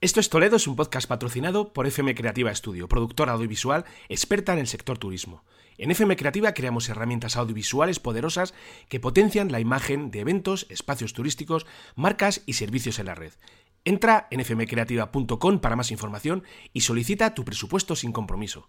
Esto es Toledo, es un podcast patrocinado por FM Creativa Studio, productora audiovisual experta en el sector turismo. En FM Creativa creamos herramientas audiovisuales poderosas que potencian la imagen de eventos, espacios turísticos, marcas y servicios en la red. Entra en fmcreativa.com para más información y solicita tu presupuesto sin compromiso.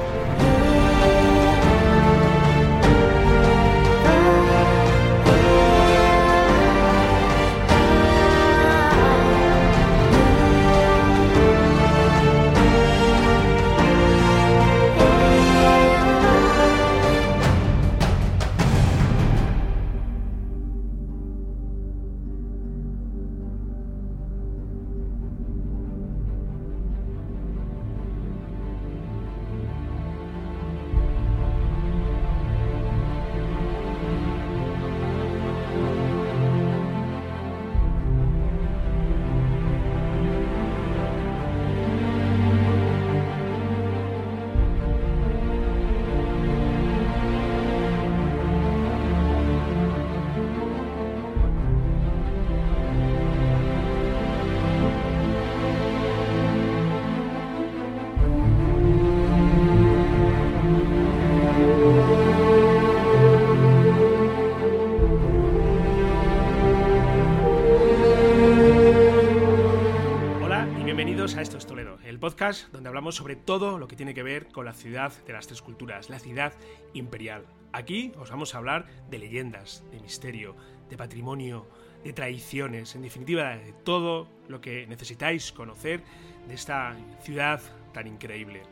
Donde hablamos sobre todo lo que tiene que ver con la ciudad de las tres culturas, la ciudad imperial. Aquí os vamos a hablar de leyendas, de misterio, de patrimonio, de tradiciones, en definitiva de todo lo que necesitáis conocer de esta ciudad tan increíble.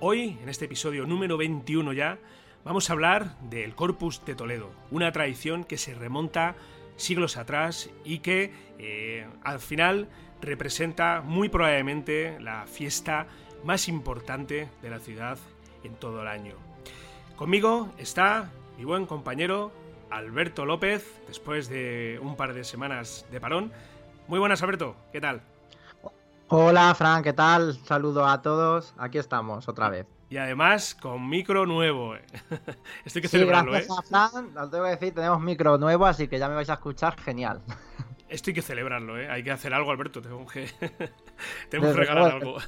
Hoy, en este episodio número 21 ya, vamos a hablar del Corpus de Toledo, una tradición que se remonta siglos atrás y que eh, al final representa muy probablemente la fiesta más importante de la ciudad en todo el año. Conmigo está mi buen compañero Alberto López, después de un par de semanas de parón. Muy buenas, Alberto, ¿qué tal? Hola, Fran, ¿qué tal? Saludo a todos. Aquí estamos otra vez. Y además con micro nuevo. Esto hay que Sí, celebrarlo, ¿eh? a Fran, tengo que decir, tenemos micro nuevo, así que ya me vais a escuchar genial. Esto hay que celebrarlo, ¿eh? Hay que hacer algo, Alberto. Tengo que, tenemos que regalar algo.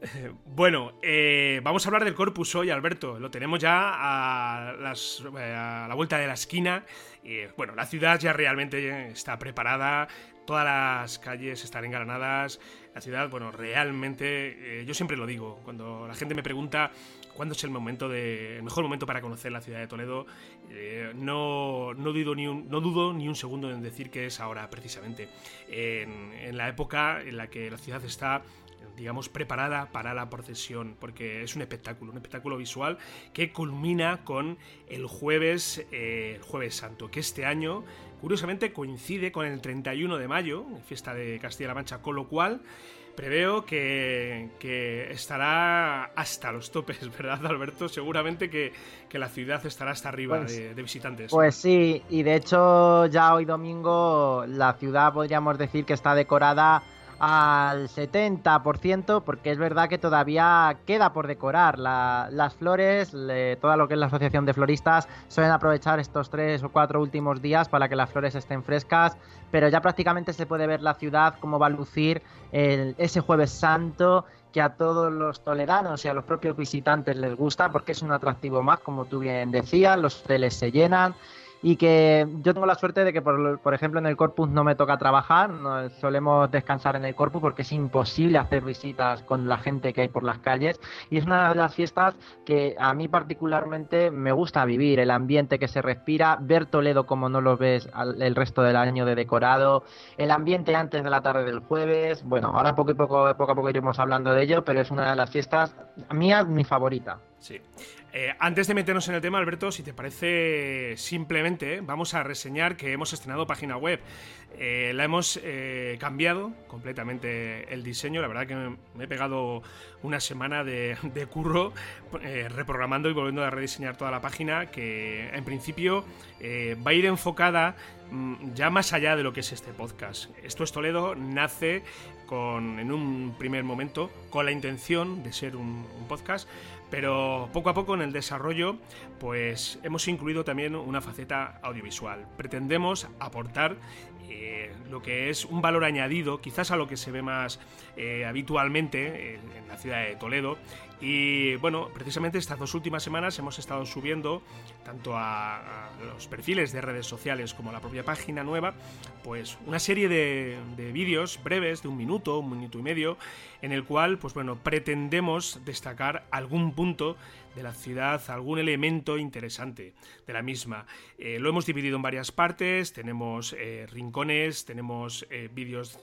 Eh, bueno, eh, vamos a hablar del Corpus hoy, Alberto. Lo tenemos ya a, las- eh, a la vuelta de la esquina. Y, bueno, la ciudad ya realmente está preparada. Todas las calles están engalanadas. La ciudad, bueno, realmente, eh, yo siempre lo digo, cuando la gente me pregunta cuándo es el momento de, el mejor momento para conocer la ciudad de Toledo, eh, no, no, dudo ni un, no dudo ni un segundo en decir que es ahora, precisamente. En, en la época en la que la ciudad está digamos, preparada para la procesión, porque es un espectáculo, un espectáculo visual que culmina con el jueves, eh, el jueves santo, que este año, curiosamente, coincide con el 31 de mayo, fiesta de Castilla-La Mancha, con lo cual preveo que, que estará hasta los topes, ¿verdad, Alberto? Seguramente que, que la ciudad estará hasta arriba Pues- de, de visitantes. Pues sí, y de hecho ya hoy domingo la ciudad podríamos decir que está decorada al 70%, porque es verdad que todavía queda por decorar. La- las flores, le- toda lo que es la Asociación de Floristas, suelen aprovechar estos tres o cuatro últimos días para que las flores estén frescas, pero ya prácticamente se puede ver la ciudad cómo va a lucir ese jueves santo que a todos los toledanos y a los propios visitantes les gusta porque es un atractivo más, como tú bien decías, los hoteles se llenan y que yo tengo la suerte de que, por, por ejemplo, en el Corpus no me toca trabajar, no- solemos descansar en el Corpus porque es imposible hacer visitas con la gente que hay por las calles y es una de las fiestas que a mí particularmente me gusta vivir, el ambiente que se respira, ver Toledo como no lo ves al- el resto del año de decorado, el ambiente antes de la tarde del jueves, bueno, ahora poco a poco, poco a poco iremos hablando de ello, pero es una de las fiestas mía, mi favorita. Sí. Eh, antes de meternos en el tema, Alberto, si te parece, simplemente vamos a reseñar que hemos estrenado página web. Eh, la hemos eh, cambiado completamente el diseño. La verdad que me, he pegado una semana de, curro reprogramando y volviendo a rediseñar toda la página que en principio va a ir enfocada mm, ya más allá de lo que es este podcast. Esto es Toledo, nace con, en un primer momento con la intención de ser un podcast, pero poco a poco en el desarrollo pues hemos incluido también una faceta audiovisual. Pretendemos aportar eh, lo que es un valor añadido, quizás a lo que se ve más eh, habitualmente en la ciudad de Toledo. Y bueno, precisamente estas dos últimas semanas hemos estado subiendo tanto a, los perfiles de redes sociales como a la propia página nueva, pues una serie de, de vídeos breves de un minuto, un minuto y medio, en el cual, pues bueno, pretendemos destacar algún punto de la ciudad, algún elemento interesante de la misma. Eh, lo hemos dividido en varias partes, tenemos eh, rincones, tenemos eh, vídeos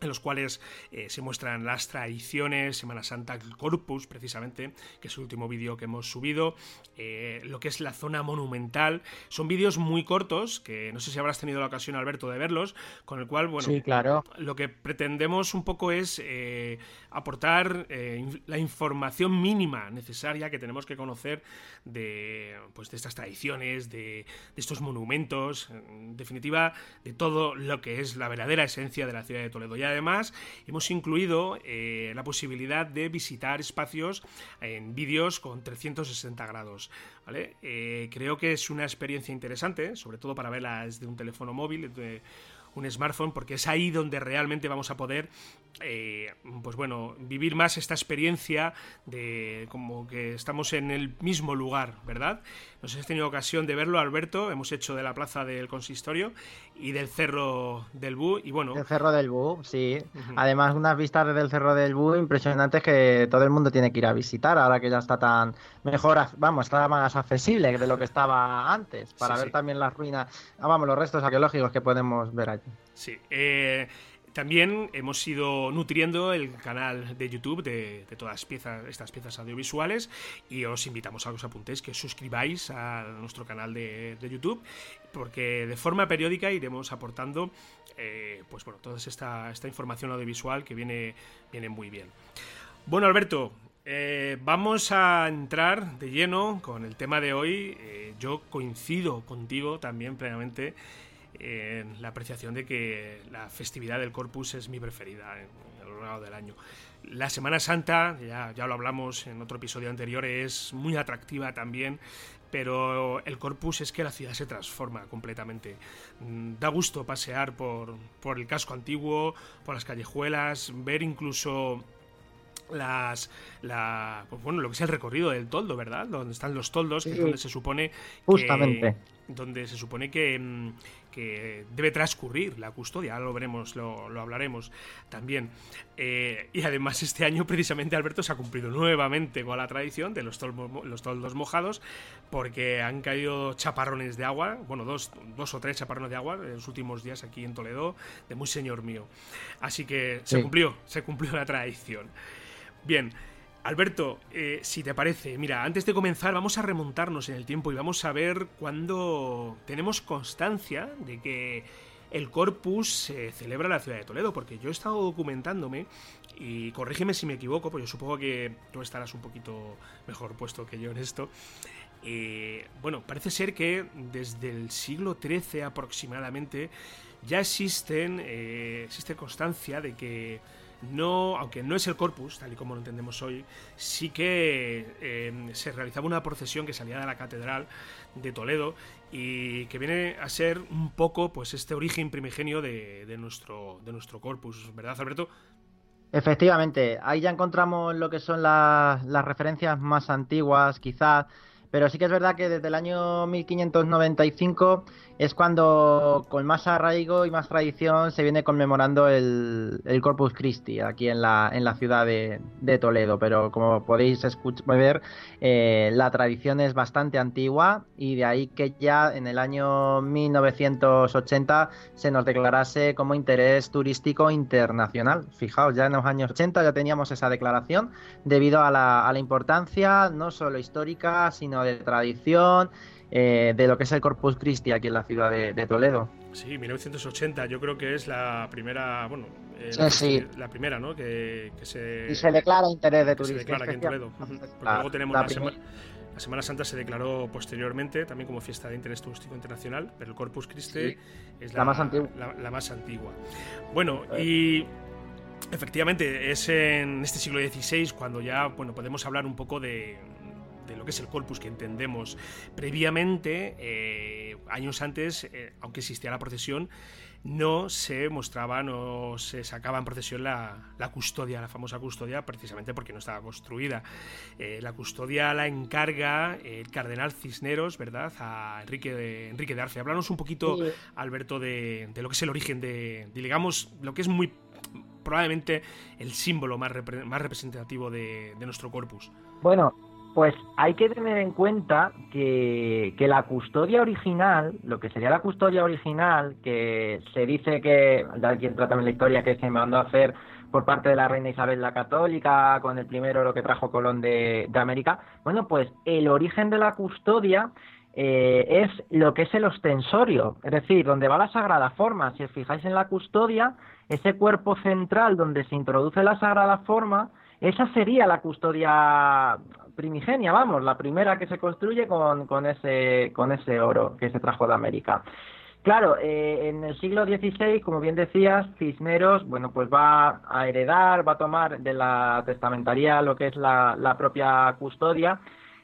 en los cuales eh, se muestran las tradiciones, Semana Santa, Corpus, precisamente, que es el último vídeo que hemos subido, eh, lo que es la zona monumental. Son vídeos muy cortos, que no sé si habrás tenido la ocasión, Alberto, de verlos, con el cual, bueno, sí, claro. lo que pretendemos un poco es eh, aportar la información mínima necesaria que tenemos que conocer de, pues, de estas tradiciones, de, de estos monumentos, en definitiva, de todo lo que es la verdadera esencia de la ciudad de Toledo. Ya además hemos incluido eh, la posibilidad de visitar espacios en vídeos con 360 grados. Eh, creo que es una experiencia interesante, sobre todo para verla desde un teléfono móvil, de un smartphone, porque es ahí donde realmente vamos a poder eh, pues bueno, vivir más esta experiencia de como que estamos en el mismo lugar, ¿verdad? Nos hemos tenido ocasión de verlo, Alberto, hemos hecho de la plaza del consistorio y del cerro del Bú, y bueno... El cerro del Bú, sí. Además, unas vistas desde el cerro del Bú impresionantes que todo el mundo tiene que ir a visitar, ahora que ya está tan mejor, vamos, está más accesible de lo que estaba antes, para ver también las ruinas, ah, vamos, los restos arqueológicos que podemos ver allí. Sí, eh... También hemos ido nutriendo el canal de YouTube de, todas piezas, estas piezas audiovisuales y os invitamos a que os apuntéis, que os suscribáis a nuestro canal de, YouTube, porque de forma periódica iremos aportando eh, pues bueno, toda esta, esta, información audiovisual que viene, viene muy bien. Bueno, Alberto, eh, vamos a entrar de lleno con el tema de hoy. Eh, yo coincido contigo también plenamente en la apreciación de que la festividad del Corpus es mi preferida en, a lo largo del año. La Semana Santa, ya, ya lo hablamos en otro episodio anterior, es muy atractiva también, pero el Corpus es que la ciudad se transforma completamente. Mm, da gusto pasear por, por el casco antiguo, por las callejuelas, ver incluso las la pues bueno lo que es el recorrido del toldo verdad donde están los toldos que es donde se supone justamente donde se supone que, mm, que, debe transcurrir la custodia, lo veremos, lo, lo hablaremos también. Eh, y además este año precisamente Alberto se ha cumplido nuevamente con la tradición de los, los toldos mojados, porque han caído chaparrones de agua, bueno, dos, dos, o tres chaparrones de agua en los últimos días aquí en Toledo, de muy señor mío. Así que se cumplió, se cumplió la tradición. Bien, Alberto, eh, si te parece, mira, antes de comenzar vamos a remontarnos en el tiempo y vamos a ver cuándo tenemos constancia de que el Corpus se celebra en la ciudad de Toledo, porque yo he estado documentándome y corrígeme si me equivoco, pues yo supongo que tú estarás un poquito mejor puesto que yo en esto. Eh, bueno, parece ser que desde el siglo XIII aproximadamente ya existen, eh, existe constancia de que no, aunque no es el corpus, tal y como lo entendemos hoy, sí que eh, se realizaba una procesión que salía de la catedral de Toledo y que viene a ser un poco pues este origen primigenio de, nuestro, de nuestro corpus, ¿verdad, Alberto? Efectivamente, ahí ya encontramos lo que son las, las referencias más antiguas, quizás Pero sí que es verdad que desde el año 1595 es cuando con más arraigo y más tradición se viene conmemorando el, Corpus Christi aquí en la, ciudad de, Toledo. Pero como podéis ver, eh, la tradición es bastante antigua y de ahí que ya en el año 1980 se nos declarase como interés turístico internacional. Fijaos, ya en los años 80 ya teníamos esa declaración debido a la importancia no solo histórica, sino de tradición eh, de lo que es el Corpus Christi aquí en la ciudad de, Toledo. Sí, 1980, yo creo que es la primera, bueno, eh, la, primera, ¿no? Que, se... Y se declara interés de turismo. Se declara aquí en Toledo. luego tenemos la, Semana Santa se declaró posteriormente también como fiesta de interés turístico internacional, pero el Corpus Christi es la, más antigua. La, más antigua. Bueno, y efectivamente es en este siglo XVI cuando ya bueno, podemos hablar un poco de, de lo que es el corpus que entendemos previamente, eh, años antes, eh, aunque existía la procesión, no se mostraba, no se sacaba en procesión la, custodia, la famosa custodia, precisamente porque no estaba construida. Eh, la custodia la encarga el cardenal Cisneros, ¿verdad?, a Enrique de, Enrique de Arce. Háblanos un poquito, Alberto, de, lo que es el origen de, digamos, lo que es muy probablemente el símbolo más, más representativo de, de nuestro corpus. Bueno, pues hay que tener en cuenta que, la custodia original, lo que sería la custodia original, que se dice que, de aquí entra también la historia que se mandó a hacer por parte de la reina Isabel la Católica, con el primero lo que trajo Colón de, América, bueno, pues el origen de la custodia eh, es lo que es el ostensorio, es decir, donde va la sagrada forma. Si os fijáis en la custodia, ese cuerpo central donde se introduce la sagrada forma, esa sería la custodia primigenia, vamos, la primera que se construye con, ese, con ese oro que se trajo de América. Claro, eh, en el siglo XVI, como bien decías, Cisneros, bueno, pues va a heredar, va a tomar de la testamentaría lo que es la, propia custodia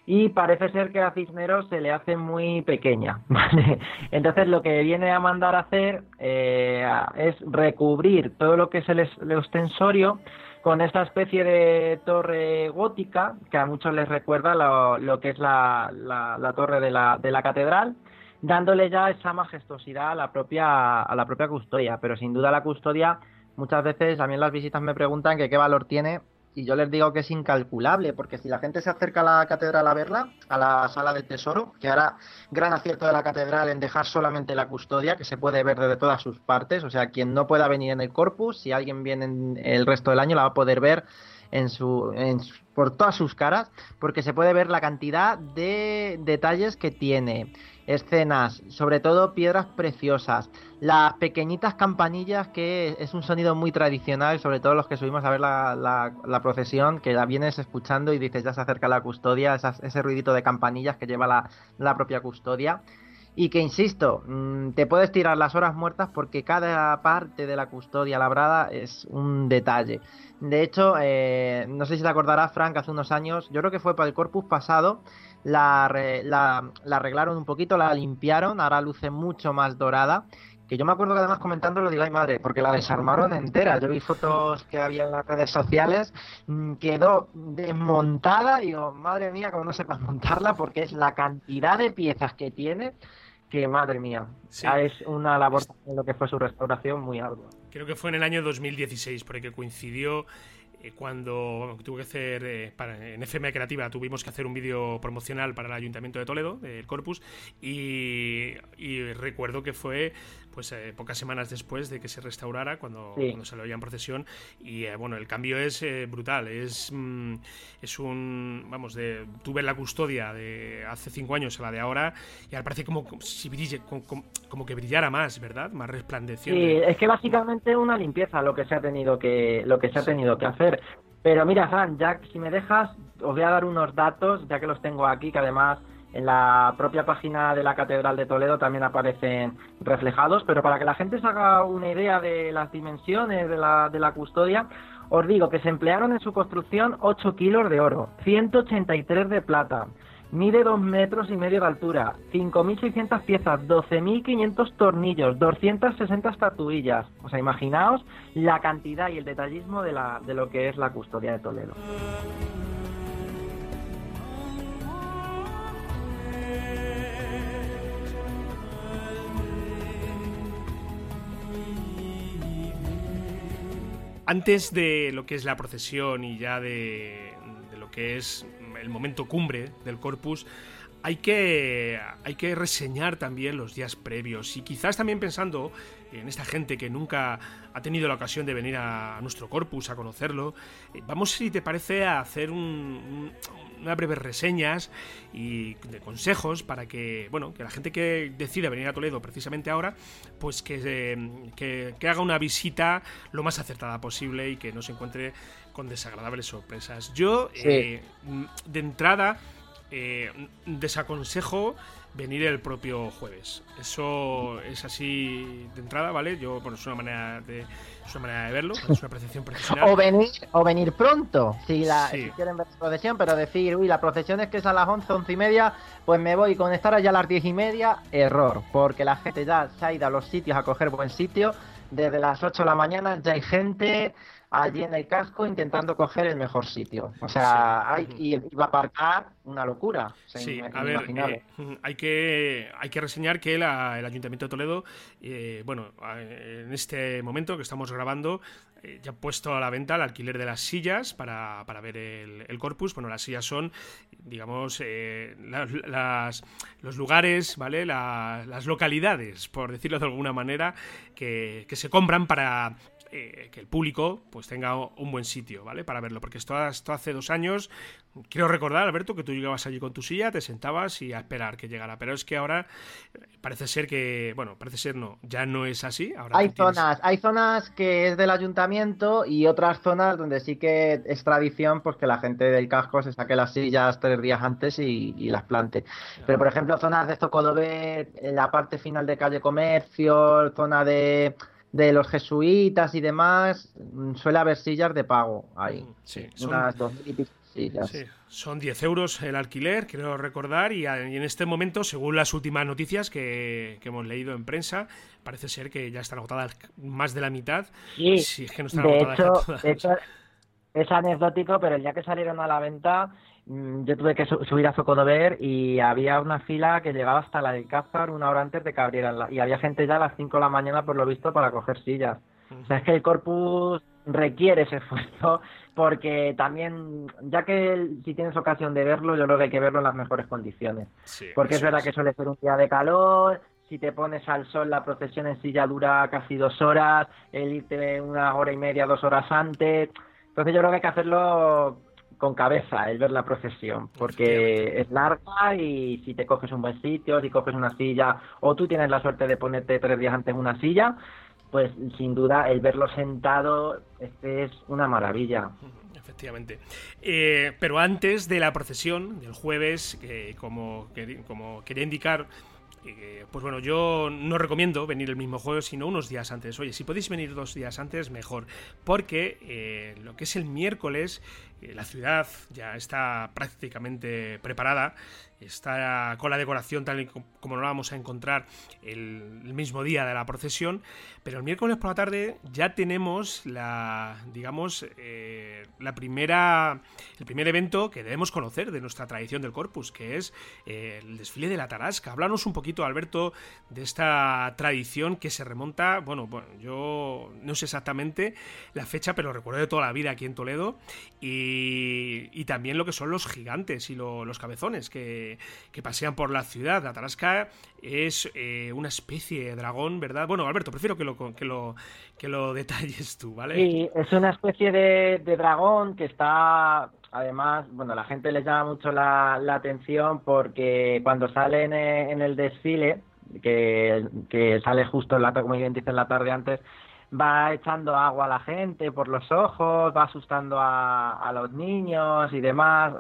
y parece ser que a Cisneros se le hace muy pequeña. Entonces lo que viene a mandar a hacer eh, es recubrir todo lo que es el, el ostensorio con esta especie de torre gótica que a muchos les recuerda lo, que es la, la, torre de la, de la catedral, dándole ya esa majestuosidad a la propia a la propia custodia. Pero sin duda la custodia muchas veces a mí las visitas me preguntan que qué valor tiene y yo les digo que es incalculable, porque si la gente se acerca a la catedral a verla, a la sala del tesoro, que hará gran acierto de la catedral en dejar solamente la custodia, que se puede ver desde todas sus partes, o sea, quien no pueda venir en el corpus, si alguien viene en el resto del año, la va a poder ver en su, en, por todas sus caras, porque se puede ver la cantidad de detalles que tiene escenas, sobre todo piedras preciosas, las pequeñitas campanillas que es un sonido muy tradicional, sobre todo los que subimos a ver la, procesión, que la vienes escuchando y dices ya se acerca la custodia, ese ruidito de campanillas que lleva la, la propia custodia. Y que, insisto, mm, te puedes tirar las horas muertas porque cada parte de la custodia labrada es un detalle. De hecho, eh, no sé si te acordarás, Frank, hace unos años, yo creo que fue para el corpus pasado, la, la, arreglaron un poquito, la limpiaron, ahora luce mucho más dorada. Que yo me acuerdo que además comentándolo digo, ay madre, porque la desarmaron entera. Yo vi fotos que había en las redes sociales, mm, quedó desmontada. Digo, madre mía, como no sepas montarla, porque es la cantidad de piezas que tiene que madre mía, es una labor en lo que fue su restauración muy ardua. Creo que fue en el año 2016, porque coincidió eh, cuando tuve que hacer, eh, en FM Creativa tuvimos que hacer un vídeo promocional para el Ayuntamiento de Toledo, el Corpus, y, recuerdo que fue pues eh, pocas semanas después de que se restaurara, cuando, se lo veía en procesión, y bueno, el cambio es brutal, es, mm, es un, vamos, de, tuve la custodia de hace cinco años a la de ahora, y ahora parece como, si brille, como, que brillara más, ¿verdad? Más resplandeciente. Sí, es que básicamente una limpieza lo que se ha tenido que, lo que se ha tenido que hacer. Pero mira, Fran, ya si me dejas, os voy a dar unos datos, ya que los tengo aquí, que además en la propia página de la Catedral de Toledo también aparecen reflejados, pero para que la gente se haga una idea de las dimensiones de la, de la custodia, os digo que se emplearon en su construcción 8 kilos de oro, 183 de plata, Mide 2 metros y medio de altura, 5.600 piezas, 12.500 tornillos, 260 estatuillas. O sea, imaginaos la cantidad y el detallismo de, la, de lo que es la custodia de Toledo. Antes de lo que es la procesión y ya de, de lo que es el momento cumbre del corpus, hay que, hay que reseñar también los días previos. Y quizás también pensando en esta gente que nunca ha tenido la ocasión de venir a, nuestro corpus, a conocerlo, eh, vamos, si te parece, a hacer un, unas breves reseñas y de consejos para que, bueno, que la gente que decide venir a Toledo precisamente ahora, pues que, eh, que, haga una visita lo más acertada posible y que no se encuentre con desagradables sorpresas. Yo, eh, de entrada, desaconsejo venir el propio jueves. Eso es así de entrada, ¿vale? Yo, bueno, es una manera de, es una manera de verlo, es una percepción profesional. O venir, o venir pronto, si, la, quieren ver la procesión, pero decir, uy, la procesión es que es a las 11, 11 y media, pues me voy con estar allá a las 10 y media, error, porque la gente ya se ha ido a los sitios a coger buen sitio, desde las 8 de la mañana ya hay gente allí en el casco intentando coger el mejor sitio. O sea, hay, y va a aparcar una locura. sí, a ver, eh, hay, que, hay que reseñar que el Ayuntamiento de Toledo, eh, bueno, en este momento que estamos grabando, eh, ya ha puesto a la venta el alquiler de las sillas para, para ver el, corpus. Bueno, las sillas son, digamos, las, los lugares, ¿vale? las localidades, por decirlo de alguna manera, que, que se compran para eh, que el público pues tenga un buen sitio, ¿vale? Para verlo, porque esto, esto hace dos años, quiero recordar, Alberto, que tú llegabas allí con tu silla, te sentabas y a esperar que llegara, pero es que ahora eh, parece ser que, bueno, parece ser no, ya no es así. Ahora hay zonas, hay zonas que es del ayuntamiento y otras zonas donde sí que es tradición pues que la gente del casco se saque las sillas tres días antes y, las plante. Pero por ejemplo, zonas de Estocolobet, en la parte final de calle Comercio, zona de de los jesuitas y demás, mm, suele haber sillas de pago ahí. Mm, sí, Unas dos y sillas. Sí, son 10 euros el alquiler, quiero recordar, y, en este momento, según las últimas noticias que, hemos leído en prensa, parece ser que ya están agotadas más de la mitad. Sí, es que no están agotadas de hecho, es anecdótico, pero el día que salieron a la venta yo tuve que subir a Socodover y había una fila que llegaba hasta la de Cázar una hora antes de que abrieran. La, y había gente ya a las 5 de la mañana, por lo visto, para coger sillas. O sea, es que el corpus requiere ese esfuerzo porque también, ya que si tienes ocasión de verlo, yo creo que hay que verlo en las mejores condiciones. porque es verdad que suele ser un día de calor, si te pones al sol la procesión en silla dura casi dos horas, el irte una hora y media, dos horas antes. Entonces yo creo que hay que hacerlo con cabeza el ver la procesión, porque es larga y si te coges un buen sitio, si coges una silla, o tú tienes la suerte de ponerte tres días antes en una silla, pues sin duda el verlo sentado este es una maravilla. Efectivamente. Eh, pero antes de la procesión del jueves, como, como quería indicar, pues bueno, yo no recomiendo venir el mismo jueves, sino unos días antes. Oye, si podéis venir dos días antes, mejor. Porque eh, lo que es el miércoles eh, la ciudad ya está prácticamente preparada, está con la decoración tal y como lo vamos a encontrar el, mismo día de la procesión, pero el miércoles por la tarde ya tenemos la, digamos, eh, la primera, el primer evento que debemos conocer de nuestra tradición del Corpus, que es eh, el desfile de la Tarasca. Háblanos un poquito, Alberto, de esta tradición que se remonta, bueno, bueno, yo no sé exactamente la fecha, pero recuerdo de toda la vida aquí en Toledo y y, también lo que son los gigantes y los cabezones que, pasean por la ciudad. La Tarasca es eh, una especie de dragón, ¿verdad? Bueno, Alberto, prefiero que lo, que lo, que lo detalles tú, ¿vale? Sí, es una especie de, dragón que está además, bueno, la gente le llama mucho la, atención porque cuando sale en, el desfile, que, que, sale justo en la, como bien dice en la tarde antes, va echando agua a la gente por los ojos, va asustando a, los niños y demás.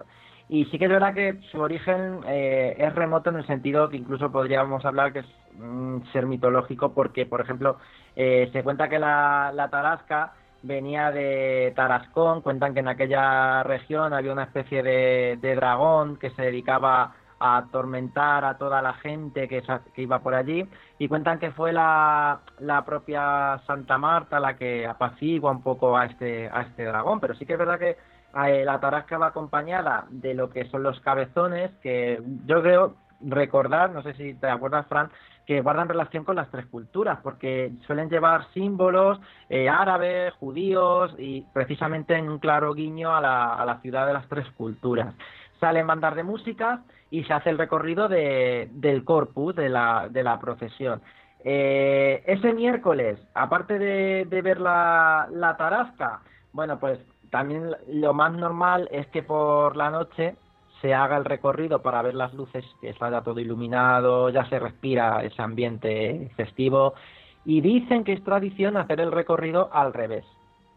Y sí que es verdad que su origen eh, es remoto en el sentido que incluso podríamos hablar que es un ser mitológico porque, por ejemplo, eh, se cuenta que la, tarasca venía de Tarascón, cuentan que en aquella región había una especie de, dragón que se dedicaba a atormentar a toda la gente que, que iba por allí y cuentan que fue la, la, propia Santa Marta la que apacigua un poco a este, a este dragón, pero sí que es verdad que la tarasca va acompañada de lo que son los cabezones, que yo creo recordar, no sé si te acuerdas, Fran, que guardan relación con las tres culturas, porque suelen llevar símbolos eh, árabes, judíos y precisamente en un claro guiño a la, ciudad de las tres culturas. Salen bandas de música y se hace el recorrido de, del corpus, de la, procesión. Eh, ese miércoles, aparte de, de ver la, la tarasca, bueno, pues también lo más normal es que por la noche se haga el recorrido para ver las luces, que está ya todo iluminado, ya se respira ese ambiente festivo. Y dicen que es tradición hacer el recorrido al revés.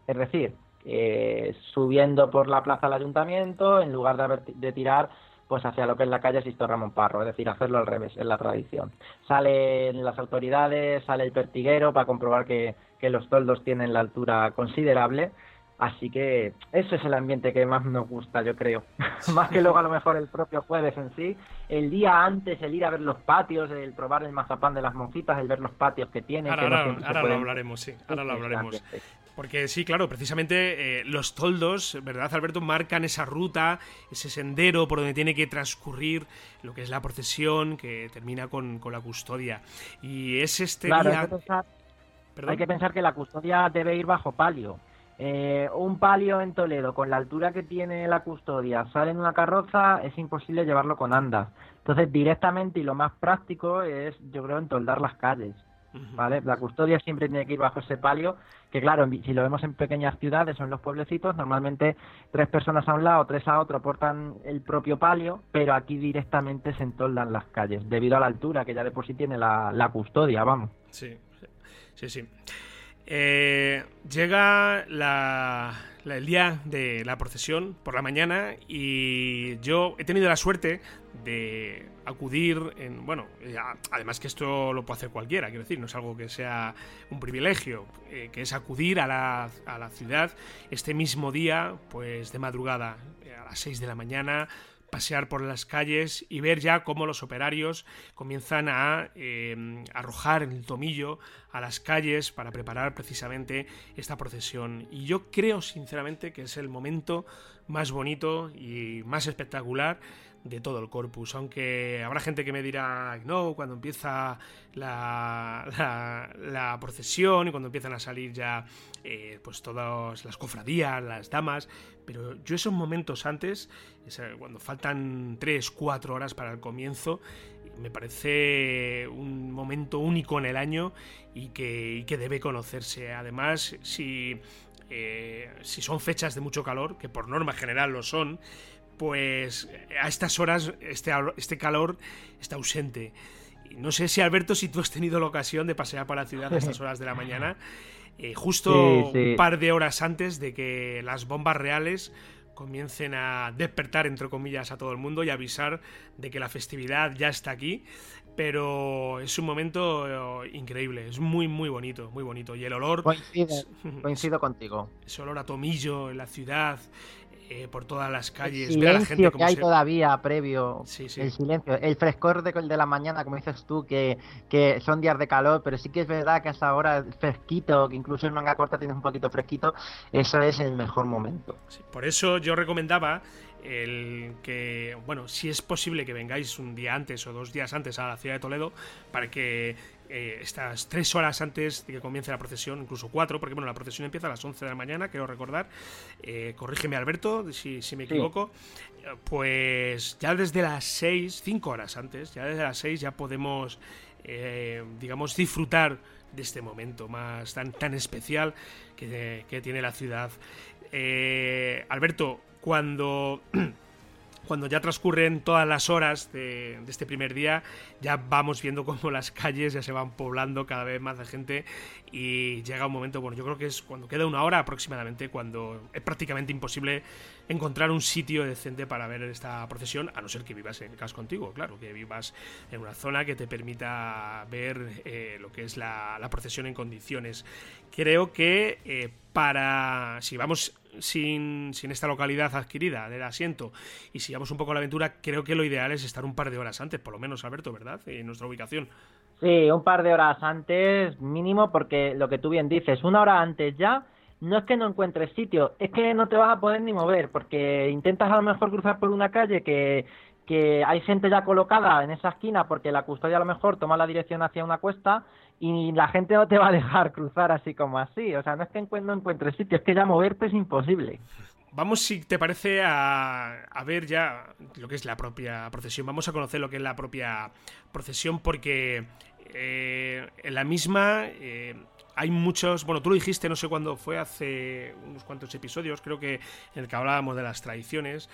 Es decir, eh, subiendo por la plaza del ayuntamiento, en lugar de, de tirar pues hacia lo que es la calle Sisto Ramón Parro, es decir, hacerlo al revés, es la tradición. Salen las autoridades, sale el pertiguero para comprobar que los toldos tienen la altura considerable Así que eso es el ambiente que más nos gusta, yo creo. más que luego a lo mejor el propio jueves en sí. El día antes, el ir a ver los patios, el probar el mazapán de las monjitas, el ver los patios que tiene. Ahora, lo hablaremos, sí. Ahora lo hablaremos. Porque sí, claro, precisamente eh, los toldos, ¿verdad, Alberto? Marcan esa ruta, ese sendero por donde tiene que transcurrir lo que es la procesión que termina con, la custodia. Y es este día... Hay que, pensar, hay que pensar que la custodia debe ir bajo palio. Eh, un palio en Toledo con la altura que tiene la custodia sale en una carroza, es imposible llevarlo con andas. Entonces, directamente y lo más práctico es, yo creo, entoldar las calles. ¿Vale? La custodia siempre tiene que ir bajo ese palio, que claro, si lo vemos en pequeñas ciudades o en los pueblecitos, normalmente tres personas a un lado, tres a otro portan el propio palio, pero aquí directamente se entoldan las calles, debido a la altura que ya de por sí tiene la, la custodia, vamos. Sí, sí, sí. Eh, llega el día de la procesión por la mañana y yo he tenido la suerte de acudir en bueno además que esto lo puede hacer cualquiera quiero decir no es algo que sea un privilegio eh, que es acudir a la, a la ciudad este mismo día pues de madrugada a las 6 de la mañana pasear por las calles y ver ya cómo los operarios comienzan a eh, arrojar el tomillo a las calles para preparar precisamente esta procesión. Y yo creo sinceramente que es el momento más bonito y más espectacular de todo el corpus, aunque habrá gente que me dirá, no, cuando empieza la, procesión y cuando empiezan a salir ya eh, pues todas las cofradías, las damas, pero yo esos momentos antes, cuando faltan 3, 4 horas para el comienzo, me parece un momento único en el año y que, que debe conocerse. Además, si, eh, si son fechas de mucho calor, que por norma general lo son, pues a estas horas este, este calor está ausente. No sé si Alberto, si tú has tenido la ocasión de pasear por la ciudad a estas horas de la mañana, eh, justo un par de horas antes de que las bombas reales comiencen a despertar, entre comillas, a todo el mundo y avisar de que la festividad ya está aquí. Pero es un momento eh, increíble, es muy, muy bonito, muy bonito. Y el olor... coincido contigo. Ese olor a tomillo en la ciudad, eh, por todas las calles. El silencio que hay todavía previo. El silencio, el frescor de, de, la mañana, como dices tú, que, que, son días de calor, pero sí que es verdad que hasta ahora fresquito, que incluso en manga corta tienes un poquito fresquito, eso es el mejor momento. por eso yo recomendaba el que, bueno, si es posible que vengáis un día antes o dos días antes a la ciudad de Toledo para que eh, estas tres horas antes de que comience la procesión, incluso cuatro, porque bueno, la procesión empieza a las 11 de la mañana, quiero recordar, eh, corrígeme Alberto si, me equivoco, pues ya desde las 6, cinco horas antes, ya desde las 6 ya podemos, eh, digamos, disfrutar de este momento más tan, tan especial que, que tiene la ciudad. Alberto, cuando cuando ya transcurren todas las horas de, este primer día, ya vamos viendo cómo las calles ya se van poblando cada vez más de gente y llega un momento, bueno, yo creo que es cuando queda una hora aproximadamente, cuando es prácticamente imposible encontrar un sitio decente para ver esta procesión, a no ser que vivas en casa contigo, claro, que vivas en una zona que te permita ver eh, lo que es la, procesión en condiciones. Creo que eh, para, si vamos sin, sin esta localidad adquirida del asiento y sigamos un poco la aventura, creo que lo ideal es estar un par de horas antes, por lo menos, Alberto, ¿verdad? En nuestra ubicación. Sí, un par de horas antes mínimo, porque lo que tú bien dices, una hora antes ya, no es que no encuentres sitio, es que no te vas a poder ni mover, porque intentas a lo mejor cruzar por una calle que que hay gente ya colocada en esa esquina porque la custodia a lo mejor toma la dirección hacia una cuesta y la gente no te va a dejar cruzar así como así. O sea, no es que no encuentres sitio, es que ya moverte es imposible. Vamos, si te parece, a, ver ya lo que es la propia procesión. Vamos a conocer lo que es la propia procesión porque eh, en la misma eh, hay muchos. Bueno, tú lo dijiste, no sé cuándo fue, hace unos cuantos episodios, creo que en el que hablábamos de las tradiciones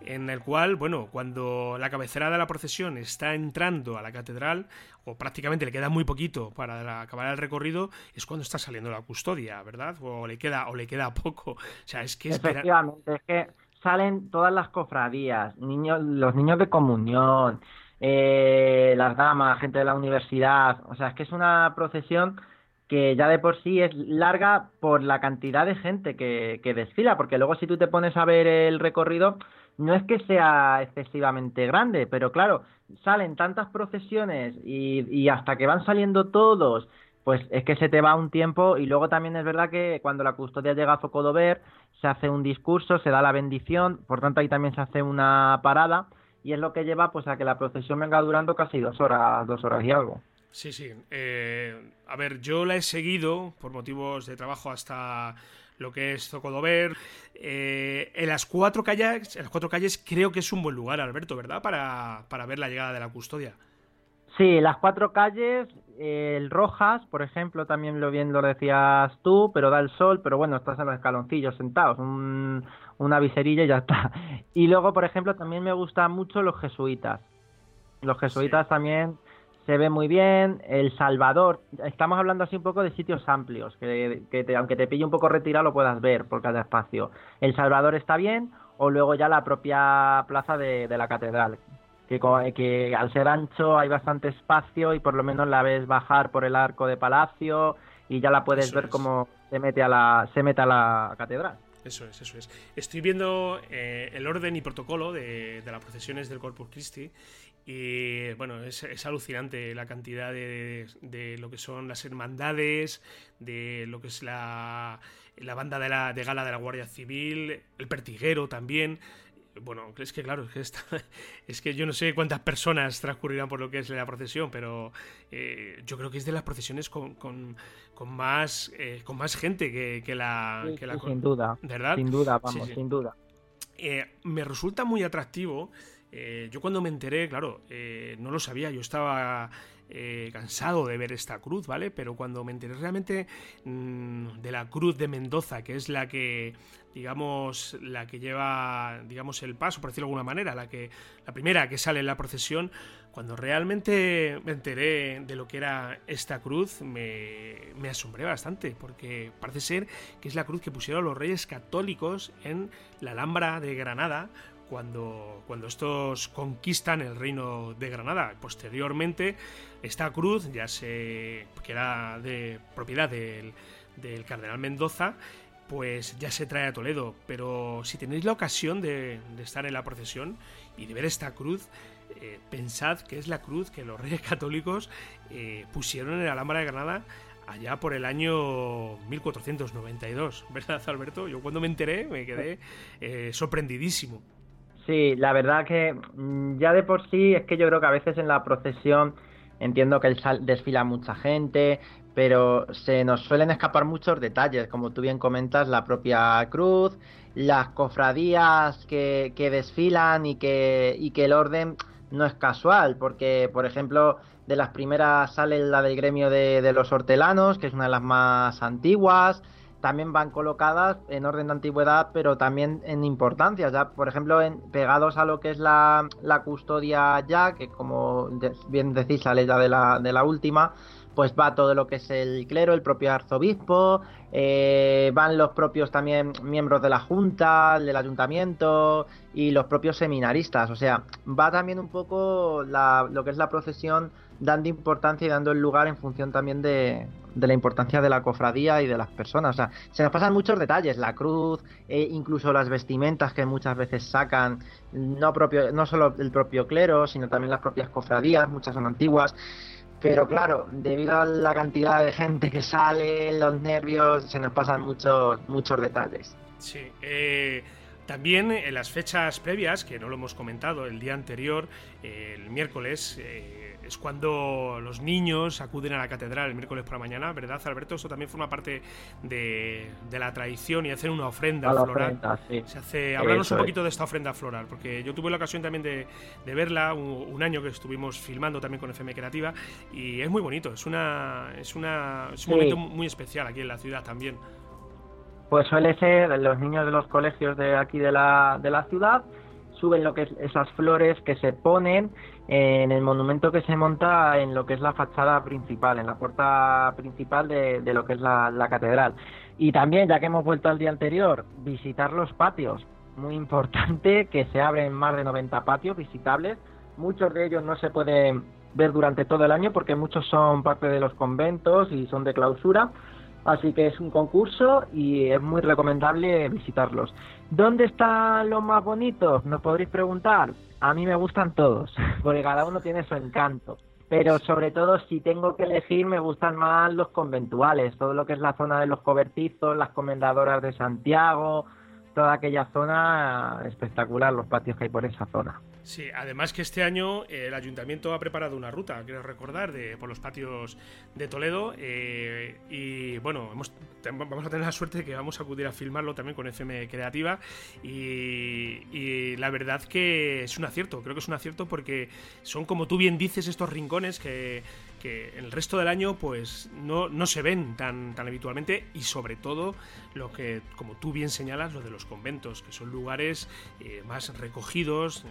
en el cual, bueno, cuando la cabecera de la procesión está entrando a la catedral, o prácticamente le queda muy poquito para acabar el recorrido, es cuando está saliendo la custodia, ¿verdad? O le queda, o le queda poco. O sea, es que Efectivamente, es que salen todas las cofradías, niños, los niños de comunión, eh, las damas, gente de la universidad, o sea, es que es una procesión que ya de por sí es larga por la cantidad de gente que, que desfila, porque luego si tú te pones a ver el recorrido, no es que sea excesivamente grande, pero claro, salen tantas procesiones y, y, hasta que van saliendo todos, pues es que se te va un tiempo y luego también es verdad que cuando la custodia llega a Zocodover se hace un discurso, se da la bendición, por tanto ahí también se hace una parada y es lo que lleva pues a que la procesión venga durando casi dos horas, dos horas y algo. Sí, sí. Eh, a ver, yo la he seguido por motivos de trabajo hasta lo que es Zocodover. Eh, en las cuatro calles, en las cuatro calles creo que es un buen lugar, Alberto, ¿verdad? Para, para ver la llegada de la custodia. Sí, las cuatro calles, el Rojas, por ejemplo, también lo bien lo decías tú, pero da el sol, pero bueno, estás en los escaloncillos sentados, una viserilla y ya está. Y luego, por ejemplo, también me gustan mucho los jesuitas. Los jesuitas también se ve muy bien. El Salvador, estamos hablando así un poco de sitios amplios, que, que aunque te pille un poco retirado lo puedas ver por cada espacio. El Salvador está bien, o luego ya la propia plaza de, la catedral, que, que, al ser ancho hay bastante espacio y por lo menos la ves bajar por el arco de palacio y ya la puedes ver como se mete a la se mete a la catedral. Eso es, eso es. Estoy viendo eh, el orden y protocolo de, de las procesiones del Corpus Christi y bueno, es, alucinante la cantidad de, de, lo que son las hermandades, de lo que es la, la banda de, la, de gala de la Guardia Civil, el pertiguero también. Bueno, es que claro, es que, está, es que yo no sé cuántas personas transcurrirán por lo que es la procesión, pero eh, yo creo que es de las procesiones con, con, con más, eh, con más gente que, que la... que la sin duda. ¿Verdad? Sin duda, vamos, sin duda. Eh, me resulta muy atractivo eh, yo cuando me enteré, claro, eh, no lo sabía, yo estaba eh, cansado de ver esta cruz, ¿vale? Pero cuando me enteré realmente mm, de la cruz de Mendoza, que es la que, digamos, la que lleva, digamos, el paso, por decirlo de alguna manera, la que, la primera que sale en la procesión, cuando realmente me enteré de lo que era esta cruz, me, me asombré bastante, porque parece ser que es la cruz que pusieron los reyes católicos en la Alhambra de Granada cuando, cuando estos conquistan el reino de Granada. Posteriormente, esta cruz ya se. que era de propiedad del, del cardenal Mendoza, pues ya se trae a Toledo. Pero si tenéis la ocasión de, estar en la procesión y de ver esta cruz, eh, pensad que es la cruz que los reyes católicos eh, pusieron en la Alhambra de Granada allá por el año 1492, ¿verdad, Alberto? Yo cuando me enteré me quedé eh, sorprendidísimo. Sí, la verdad que mm, ya de por sí es que yo creo que a veces en la procesión entiendo que desfila mucha gente, pero se nos suelen escapar muchos detalles, como tú bien comentas, la propia cruz, las cofradías que, que desfilan y que, y que el orden no es casual, porque por ejemplo de las primeras sale la del gremio de, de los hortelanos, que es una de las más antiguas, también van colocadas en orden de antigüedad, pero también en importancia. Ya, por ejemplo, en, pegados a lo que es la, la custodia ya, que como bien decís, sale ya de la, de la última, pues va todo lo que es el clero, el propio arzobispo, eh, van los propios también miembros de la junta, del ayuntamiento y los propios seminaristas. O sea, va también un poco lo que es la procesión dando importancia y dando el lugar en función también de, la importancia de la cofradía y de las personas. O sea, se nos pasan muchos detalles, la cruz, e incluso las vestimentas que muchas veces sacan, no, propio, no solo el propio clero, sino también las propias cofradías, muchas son antiguas. Pero claro, debido a la cantidad de gente que sale, los nervios, se nos pasan muchos, muchos detalles. Sí, eh, También en las fechas previas, que no lo hemos comentado, el día anterior, el miércoles, eh, es cuando los niños acuden a la catedral el miércoles por la mañana, ¿verdad, Alberto? Eso también forma parte de, la tradición y hacen una ofrenda floral. Se hace, háblanos un poquito de esta ofrenda floral, porque yo tuve la ocasión también de, verla un, año que estuvimos filmando también con FM Creativa y es muy bonito, es una es una es un momento muy especial aquí en la ciudad también. Pues suele ser los niños de los colegios de aquí de la, de la ciudad suben lo que es esas flores que se ponen en el monumento que se monta en lo que es la fachada principal, en la puerta principal de, lo que es la, catedral. Y también, ya que hemos vuelto al día anterior, visitar los patios. Muy importante que se abren más de 90 patios visitables. Muchos de ellos no se pueden ver durante todo el año porque muchos son parte de los conventos y son de clausura Así que es un concurso y es muy recomendable visitarlos. ¿Dónde están los más bonitos? Nos podréis preguntar. A mí me gustan todos, porque cada uno tiene su encanto. Pero sobre todo, si tengo que elegir, me gustan más los conventuales, todo lo que es la zona de los cobertizos, las comendadoras de Santiago, toda aquella zona espectacular, los patios que hay por esa zona. Sí, además que este año eh, el ayuntamiento ha preparado una ruta, quiero recordar, de, por los patios de Toledo. Eh, y bueno, vamos a tener la suerte de que vamos a acudir a filmarlo también con FM Creativa. Y, la verdad que es un acierto, creo que es un acierto porque son, como tú bien dices, estos rincones que, que el resto del año pues no, no se ven tan, tan habitualmente. Y sobre todo, lo que, como tú bien señalas, lo de los conventos, que son lugares eh, más recogidos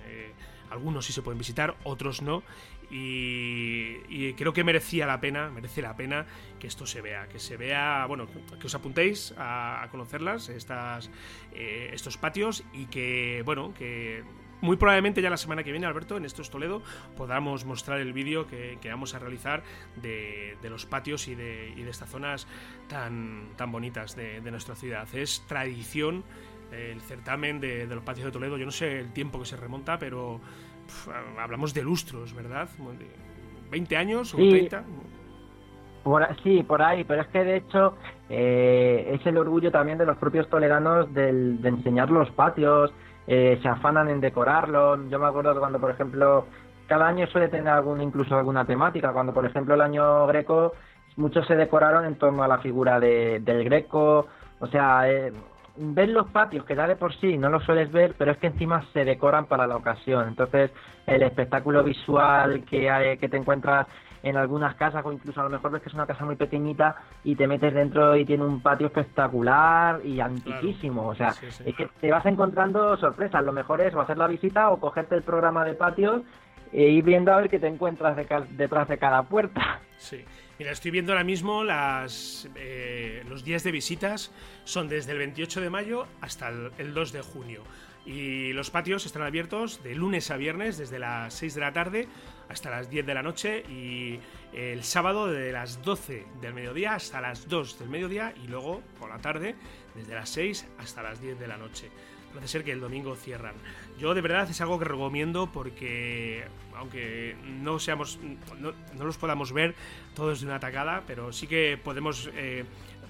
algunos sí se pueden visitar, otros no. Y, creo que merecía la pena, merece la pena que esto se vea, que se vea, bueno, que os apuntéis a, conocerlas, estas, eh, estos patios y que, bueno, que muy probablemente ya la semana que viene, Alberto, en Estos Toledo, podamos mostrar el vídeo que, vamos a realizar de, los patios y de, y de, estas zonas tan, tan bonitas de, de nuestra ciudad. Es tradición el certamen de, los patios de Toledo. Yo no sé el tiempo que se remonta, pero hablamos de lustros, ¿verdad? ¿20 años o 30? sí, por ahí, pero es que de hecho eh, es el orgullo también de los propios toledanos de enseñar los patios, eh, se afanan en decorarlos. Yo me acuerdo cuando, por ejemplo, cada año suele tener algún, incluso alguna temática. Cuando, por ejemplo, el año greco, muchos se decoraron en torno a la figura de, del greco. O sea, eh, ver los patios, que ya de por sí no los sueles ver, pero es que encima se decoran para la ocasión. Entonces, el espectáculo visual que, hay, que te encuentras en algunas casas, o incluso a lo mejor ves que es una casa muy pequeñita y te metes dentro y tiene un patio espectacular y antiquísimo. O sea, es que te vas encontrando sorpresas. Lo mejor es o hacer la visita o cogerte el programa de patios e ir viendo a ver qué te encuentras detrás de cada puerta. Sí. Mira, estoy viendo ahora mismo las, eh, los días de visitas. Son desde el 28 de mayo hasta el, 2 de junio. Y los patios están abiertos de lunes a viernes desde las 6 de la tarde hasta las 10 de la noche y el sábado de las 12 del mediodía hasta las 2 del mediodía y luego por la tarde desde las 6 hasta las 10 de la noche. Parece ser que el domingo cierran. Yo de verdad es algo que recomiendo porque, aunque no seamos, no, los podamos ver todos de una tacada, pero sí que podemos eh,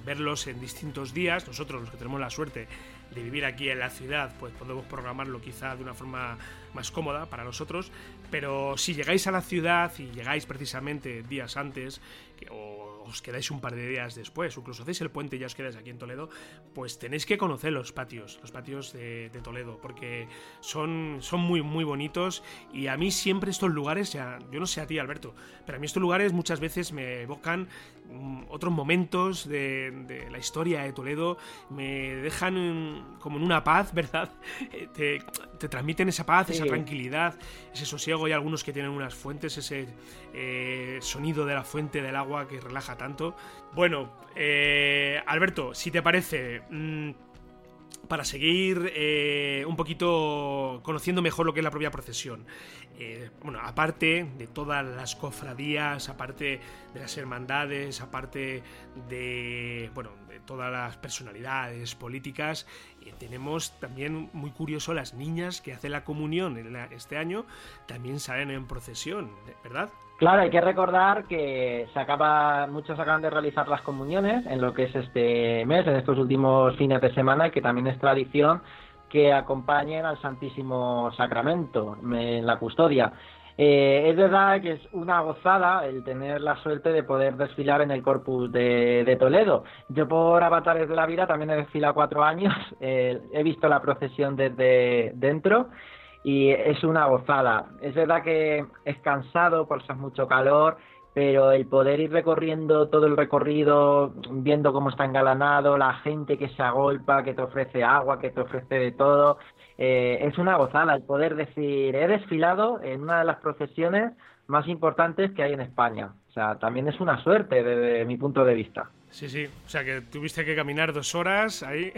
verlos en distintos días. Nosotros, los que tenemos la suerte de vivir aquí en la ciudad, pues podemos programarlo quizá de una forma más cómoda para nosotros. Pero si llegáis a la ciudad y llegáis precisamente días antes, o os quedáis un par de días después, incluso hacéis el puente y ya os quedáis aquí en Toledo, pues tenéis que conocer los patios, los patios de, Toledo, porque son, son muy, muy bonitos y a mí siempre estos lugares, ya, yo no sé a ti Alberto, pero a mí estos lugares muchas veces me evocan mm, otros momentos de, la historia de Toledo, me dejan como en una paz, ¿verdad? Te, te transmiten esa paz, esa tranquilidad, ese sosiego. Hay algunos que tienen unas fuentes, ese eh, sonido de la fuente del agua que relaja tanto. Bueno, eh, Alberto, si te parece, mm, para seguir eh, un poquito conociendo mejor lo que es la propia procesión. bueno, aparte de todas las cofradías, aparte de las hermandades, aparte de, bueno, de todas las personalidades políticas, tenemos también muy curioso las niñas que hacen la comunión en este año también salen en procesión, ¿verdad? Claro, hay que recordar que se acaba, muchos acaban de realizar las comuniones en lo que es este mes, en estos últimos fines de semana, y que también es tradición que acompañen al Santísimo Sacramento en la custodia. Eh, es verdad que es una gozada el tener la suerte de poder desfilar en el Corpus de, Toledo. Yo por Avatares de la Vida también he desfilado cuatro años, eh, he visto la procesión desde dentro y es una gozada. Es verdad que es cansado, por ser mucho calor, pero el poder ir recorriendo todo el recorrido, viendo cómo está engalanado, la gente que se agolpa, que te ofrece agua, que te ofrece de todo, eh, es una gozada el poder decir, he desfilado en una de las procesiones más importantes que hay en España. O sea, también es una suerte desde mi punto de vista. Sí, sí, o sea que tuviste que caminar dos horas ahí.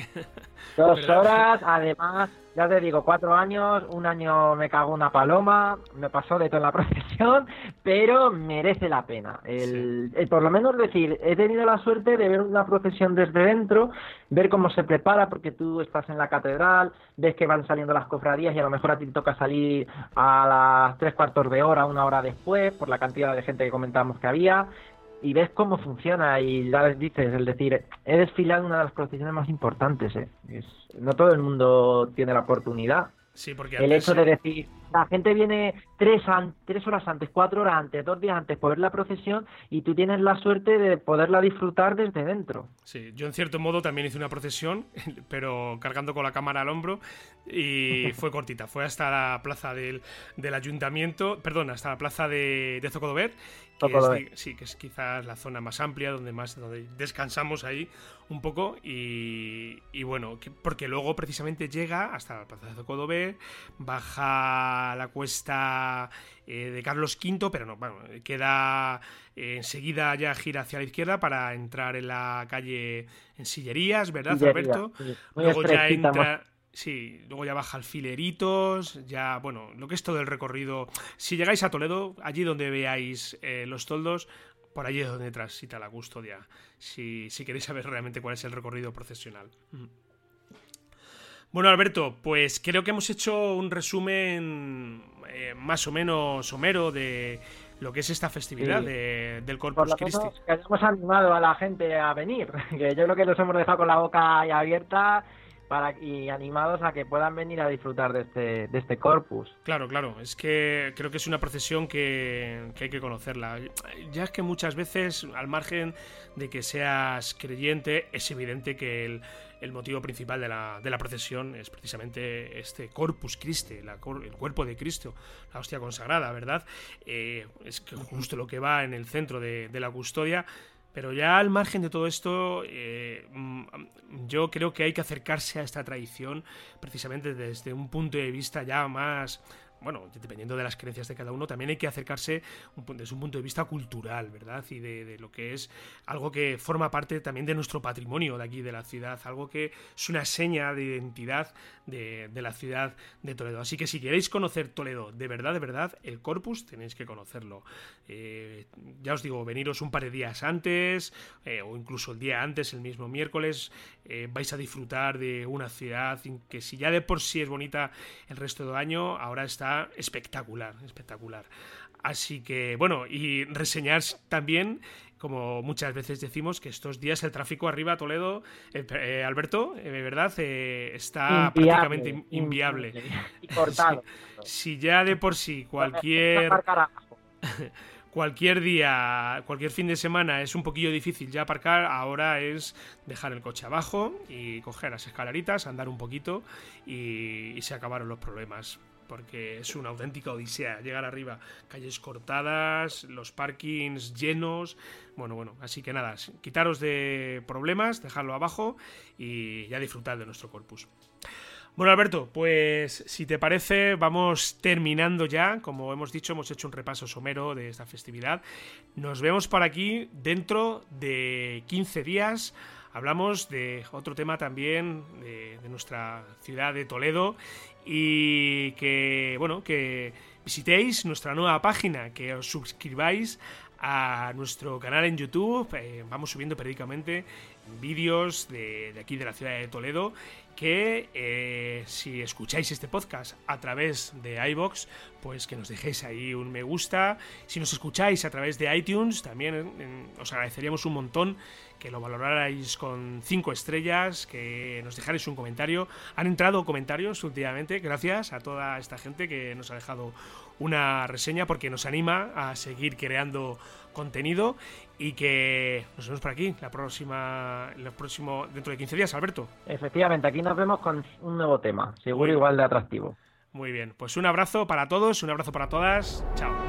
Dos horas, además ya te digo, cuatro años, un año me cagó una paloma, me pasó de toda la profesión, pero merece la pena. El, por lo menos decir, he tenido la suerte de ver una procesión desde dentro, ver cómo se prepara, porque tú estás en la catedral, ves que van saliendo las cofradías y a lo mejor a ti te toca salir a las tres cuartos de hora, una hora después, por la cantidad de gente que comentábamos que había y ves cómo funciona y ya les dices, el decir, he desfilado una de las procesiones más importantes, ¿eh? no todo el mundo tiene la oportunidad. Sí, porque el hecho de decir, la gente viene tres, tres horas antes, cuatro horas antes, dos días antes por ver la procesión y tú tienes la suerte de poderla disfrutar desde dentro. Sí, yo en cierto modo también hice una procesión, pero cargando con la cámara al hombro y fue cortita, fue hasta la plaza del, del ayuntamiento, perdón, hasta la plaza de, de Zocodover que sí, que es quizás la zona más amplia donde más donde descansamos ahí un poco y, bueno, porque luego precisamente llega hasta la plaza de Zocodover, baja la cuesta eh, de Carlos V, pero no, bueno, queda eh, enseguida ya gira hacia la izquierda para entrar en la calle en Sillerías, ¿verdad, Alberto? Luego ya entra Sí, luego ya baja alfileritos, ya, bueno, lo que es todo el recorrido. Si llegáis a Toledo, allí donde veáis eh, los toldos, por allí es donde transita la custodia, si, si queréis saber realmente cuál es el recorrido procesional. Bueno, Alberto, pues creo que hemos hecho un resumen eh, más o menos somero de lo que es esta festividad del Corpus Christi. Que hayamos animado a la gente a venir, que yo creo que nos hemos dejado con la boca abierta para y animados a que puedan venir a disfrutar de este, de este corpus. Claro, claro, es que creo que es una procesión que, hay que conocerla. Ya es que muchas veces, al margen de que seas creyente, es evidente que el, el motivo principal de la, de la, procesión es precisamente este Corpus Christi, el cuerpo de Cristo, la hostia consagrada, ¿verdad? Eh, es justo lo que va en el centro de, de la custodia pero ya al margen de todo esto, eh, mm, yo creo que hay que acercarse a esta tradición precisamente desde un punto de vista ya más bueno, dependiendo de las creencias de cada uno, también hay que acercarse desde un punto de vista cultural, ¿verdad? Y de, lo que es algo que forma parte también de nuestro patrimonio de aquí, de la ciudad, algo que es una seña de identidad de, la ciudad de Toledo. Así que si queréis conocer Toledo de verdad, de verdad, el Corpus tenéis que conocerlo. Eh, ya os digo, veniros un par de días antes, eh, o incluso el día antes, el mismo miércoles, eh, vais a disfrutar de una ciudad que si ya de por sí es bonita el resto del año, ahora está espectacular, espectacular. Así que, bueno, y reseñar también, como muchas veces decimos, que estos días el tráfico arriba a Toledo, eh, eh, Alberto, de eh, verdad, está prácticamente inviable. Y cortado. si, ya de por sí cualquier... cualquier día, cualquier fin de semana es un poquillo difícil ya aparcar, ahora es dejar el coche abajo y coger las escaleritas, andar un poquito y se acabaron los problemas porque es una auténtica odisea llegar arriba, calles cortadas, los parkings llenos, bueno, bueno, así que nada, quitaros de problemas, dejadlo abajo y ya disfrutad de nuestro corpus. Bueno, Alberto, pues si te parece, vamos terminando ya. Como hemos dicho, hemos hecho un repaso somero de esta festividad. Nos vemos por aquí dentro de 15 días. Hablamos de otro tema también de, de nuestra ciudad de Toledo y que, bueno, que visitéis nuestra nueva página, que os suscribáis a nuestro canal en YouTube. Eh, vamos subiendo periódicamente vídeos de, aquí de la ciudad de Toledo que eh, si escucháis este podcast a través de iBox, pues que nos dejéis ahí un me gusta. Si nos escucháis a través de iTunes, también os agradeceríamos un montón que lo valorarais con 5 estrellas, que nos dejarais un comentario. Han entrado comentarios últimamente, gracias a toda esta gente que nos ha dejado una reseña porque nos anima a seguir creando contenido y que nos vemos por aquí la próxima, el próximo, dentro de 15 días, Alberto. Efectivamente, aquí nos vemos con un nuevo tema, seguro igual de atractivo. Muy bien, pues un abrazo para todos, un abrazo para todas, chao.